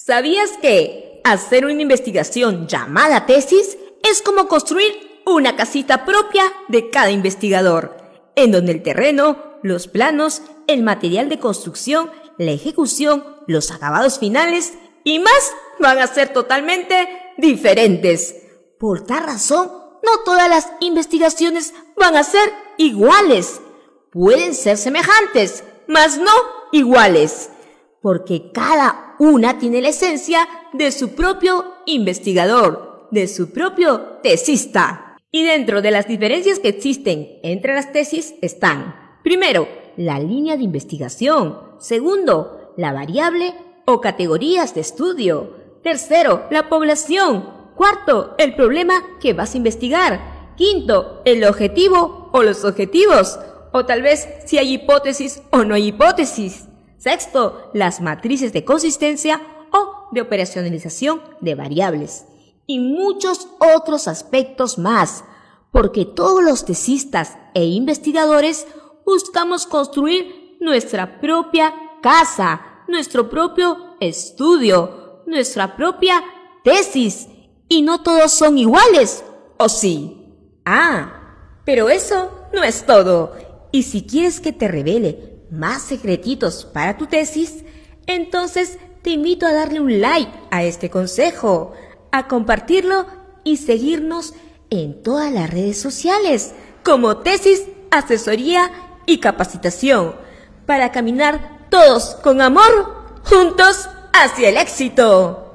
¿Sabías que hacer una investigación llamada tesis es como construir una casita propia de cada investigador, en donde el terreno, los planos, el material de construcción, la ejecución, los acabados finales y más van a ser totalmente diferentes. Por tal razón, no todas las investigaciones van a ser iguales. Pueden ser semejantes, mas no iguales porque cada una tiene la esencia de su propio investigador, de su propio tesista. Y dentro de las diferencias que existen entre las tesis están, primero, la línea de investigación, segundo, la variable o categorías de estudio, tercero, la población, cuarto, el problema que vas a investigar, quinto, el objetivo o los objetivos, o tal vez si hay hipótesis o no hay hipótesis. Sexto, las matrices de consistencia o de operacionalización de variables. Y muchos otros aspectos más, porque todos los tesistas e investigadores buscamos construir nuestra propia casa, nuestro propio estudio, nuestra propia tesis. Y no todos son iguales, ¿o sí? Ah, pero eso no es todo. Y si quieres que te revele más secretitos para tu tesis, entonces te invito a darle un like a este consejo, a compartirlo y seguirnos en todas las redes sociales como tesis, asesoría y capacitación para caminar todos con amor juntos hacia el éxito.